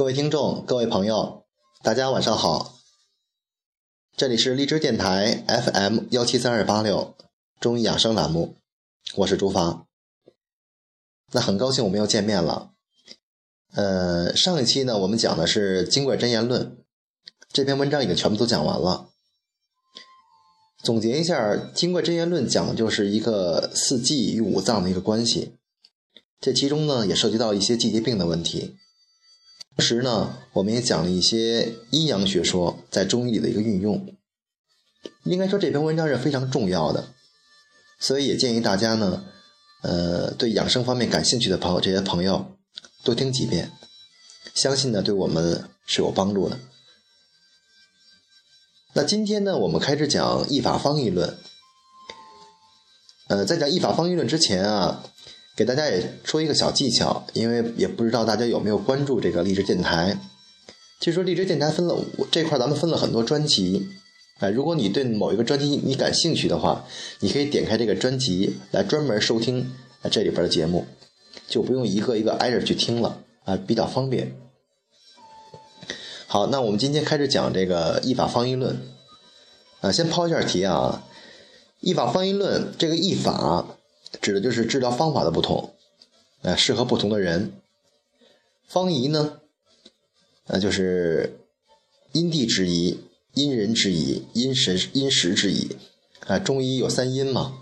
各位听众，各位朋友，大家晚上好。这里是荔枝电台 FM 幺七三二八六中医养生栏目，我是朱发。那很高兴我们又见面了。呃，上一期呢，我们讲的是《金匮真言论》这篇文章已经全部都讲完了。总结一下，《金匮真言论》讲的就是一个四季与五脏的一个关系，这其中呢也涉及到一些季节病的问题。同时呢，我们也讲了一些阴阳学说在中医里的一个运用。应该说这篇文章是非常重要的，所以也建议大家呢，呃，对养生方面感兴趣的朋友，这些朋友多听几遍，相信呢对我们是有帮助的。那今天呢，我们开始讲一法方议论。呃，在讲一法方议论之前啊。给大家也说一个小技巧，因为也不知道大家有没有关注这个励志电台。据说励志电台分了五这块，咱们分了很多专辑。哎，如果你对某一个专辑你感兴趣的话，你可以点开这个专辑来专门收听这里边的节目，就不用一个一个挨着去听了啊，比较方便。好，那我们今天开始讲这个一法方医论。啊，先抛一下题啊，一法方医论这个一法。指的就是治疗方法的不同，呃，适合不同的人。方宜呢，呃，就是因地制宜、因人制宜、因神因时制宜。啊，中医有三因嘛。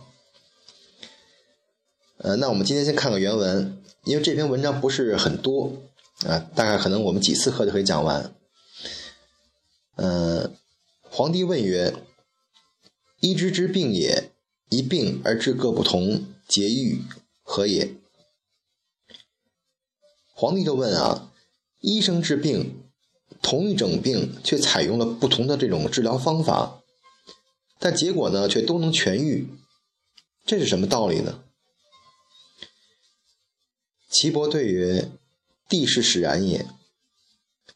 呃，那我们今天先看个原文，因为这篇文章不是很多，啊，大概可能我们几次课就可以讲完。呃，皇帝问曰：“医之之病也，一病而治各不同。”节欲何也？皇帝就问啊，医生治病，同一种病却采用了不同的这种治疗方法，但结果呢却都能痊愈，这是什么道理呢？岐伯对曰：“地势使然也。”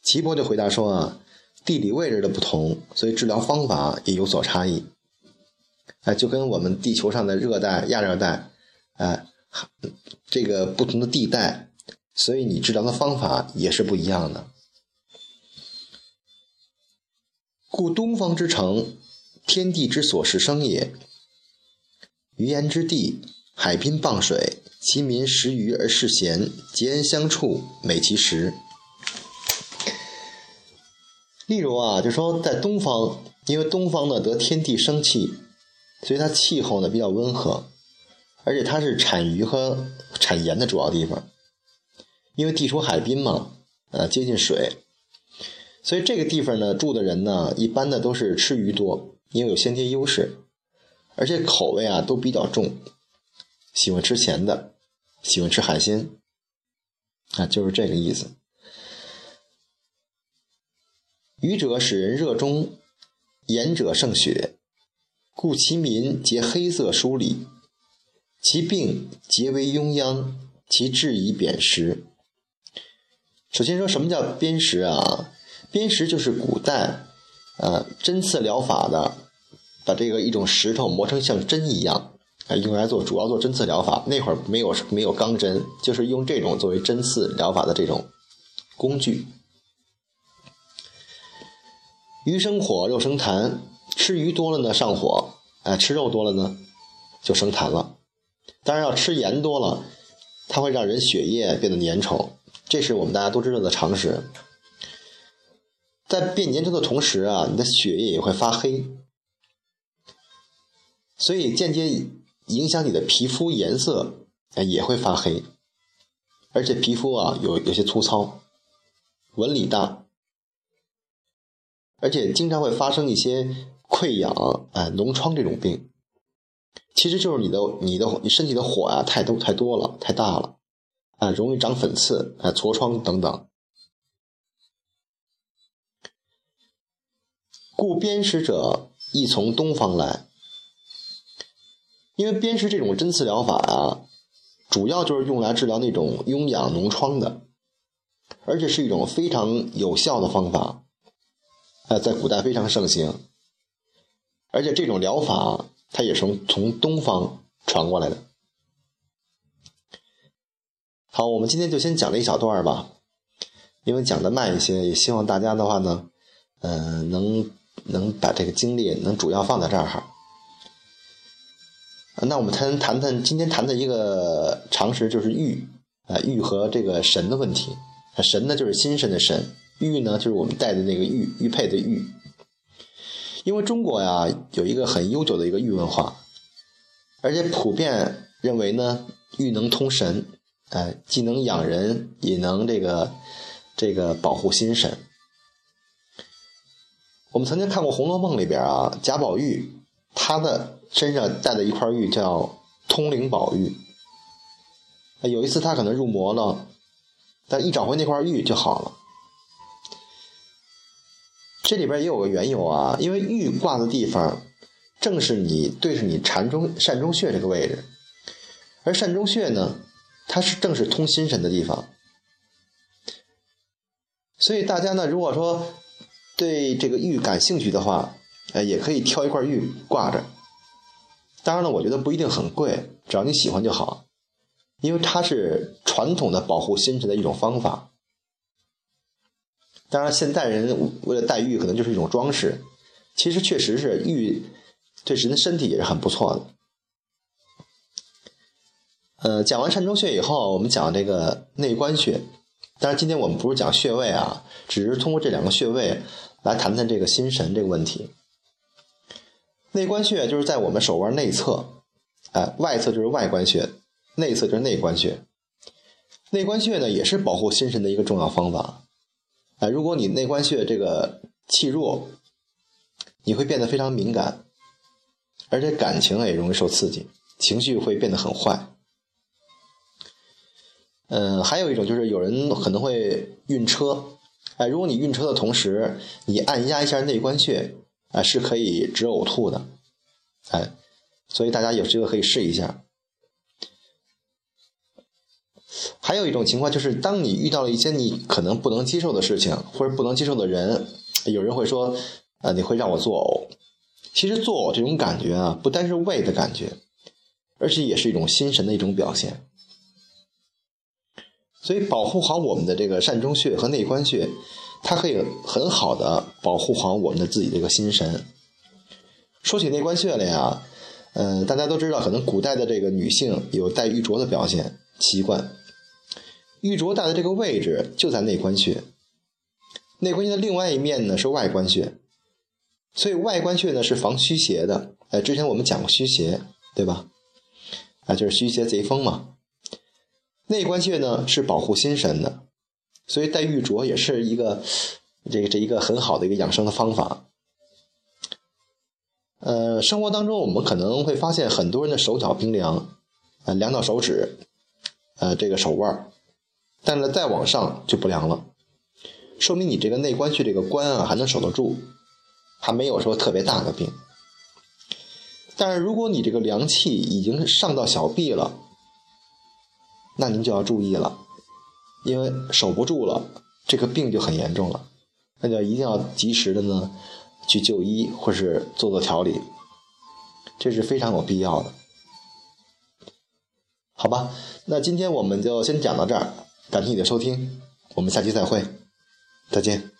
岐伯就回答说啊，地理位置的不同，所以治疗方法也有所差异。哎，就跟我们地球上的热带、亚热带。哎，这个不同的地带，所以你治疗的方法也是不一样的。故东方之城，天地之所是生也。鱼盐之地，海滨傍水，其民食鱼而嗜咸，结恩相处，美其食。例如啊，就说在东方，因为东方呢得天地生气，所以它气候呢比较温和。而且它是产鱼和产盐的主要地方，因为地处海滨嘛，呃，接近水，所以这个地方呢住的人呢，一般的都是吃鱼多，因为有先天优势，而且口味啊都比较重，喜欢吃咸的，喜欢吃海鲜，啊，就是这个意思。鱼者使人热衷，盐者胜血，故其民皆黑色疏里。其病皆为庸殃，其治以砭石。首先说什么叫砭石啊？砭石就是古代，呃，针刺疗法的，把这个一种石头磨成像针一样，啊，用来做主要做针刺疗法。那会儿没有没有钢针，就是用这种作为针刺疗法的这种工具。鱼生火，肉生痰，吃鱼多了呢上火，哎，吃肉多了呢就生痰了。当然，要吃盐多了，它会让人血液变得粘稠，这是我们大家都知道的常识。在变粘稠的同时啊，你的血液也会发黑，所以间接影响你的皮肤颜色，哎，也会发黑，而且皮肤啊有有些粗糙，纹理大，而且经常会发生一些溃疡、哎脓疮这种病。其实就是你的、你的、你身体的火啊，太多、太多了，太大了，啊，容易长粉刺、啊，痤疮等等。故砭石者亦从东方来，因为砭石这种针刺疗法啊，主要就是用来治疗那种痈痒、脓疮的，而且是一种非常有效的方法，啊，在古代非常盛行，而且这种疗法。它也是从从东方传过来的。好，我们今天就先讲这一小段吧。因为讲的慢一些，也希望大家的话呢，嗯，能能把这个精力能主要放在这儿哈。那我们谈谈谈今天谈的一个常识，就是玉啊，玉和这个神的问题。神呢，就是心神的神；玉呢，就是我们戴的那个玉玉佩的玉。因为中国呀，有一个很悠久的一个玉文化，而且普遍认为呢，玉能通神，哎，既能养人，也能这个这个保护心神。我们曾经看过《红楼梦》里边啊，贾宝玉他的身上带的一块玉叫通灵宝玉。有一次他可能入魔了，但一找回那块玉就好了。这里边也有个缘由啊，因为玉挂的地方正是你对着你禅中膻中穴这个位置，而膻中穴呢，它是正是通心神的地方，所以大家呢，如果说对这个玉感兴趣的话，呃，也可以挑一块玉挂着。当然了，我觉得不一定很贵，只要你喜欢就好，因为它是传统的保护心神的一种方法。当然，现代人为了戴玉，可能就是一种装饰。其实，确实是玉对人的身体也是很不错的。呃，讲完膻中穴以后，我们讲这个内关穴。当然，今天我们不是讲穴位啊，只是通过这两个穴位来谈谈这个心神这个问题。内关穴就是在我们手腕内侧，哎，外侧就是外关穴，内侧就是内关穴。内关穴呢，也是保护心神的一个重要方法。啊，如果你内关穴这个气弱，你会变得非常敏感，而且感情也容易受刺激，情绪会变得很坏。嗯，还有一种就是有人可能会晕车，哎，如果你晕车的同时，你按压一下内关穴，啊，是可以止呕吐的，哎，所以大家有机会可以试一下。还有一种情况就是，当你遇到了一些你可能不能接受的事情，或者不能接受的人，有人会说：“呃，你会让我作呕。”其实作呕这种感觉啊，不单是胃的感觉，而且也是一种心神的一种表现。所以，保护好我们的这个膻中穴和内关穴，它可以很好的保护好我们的自己的一个心神。说起内关穴来呀，嗯，大家都知道，可能古代的这个女性有戴玉镯的表现习惯。玉镯戴的这个位置就在内关穴，内关穴的另外一面呢是外关穴，所以外关穴呢是防虚邪的。哎，之前我们讲过虚邪，对吧？啊，就是虚邪贼风嘛。内关穴呢是保护心神的，所以戴玉镯也是一个这个这一个很好的一个养生的方法。呃，生活当中我们可能会发现很多人的手脚冰凉，呃，凉到手指，呃，这个手腕。但是再往上就不凉了，说明你这个内关穴这个关啊还能守得住，还没有说特别大的病。但是如果你这个凉气已经上到小臂了，那您就要注意了，因为守不住了，这个病就很严重了，那就一定要及时的呢去就医或是做做调理，这是非常有必要的。好吧，那今天我们就先讲到这儿。感谢你的收听，我们下期再会，再见。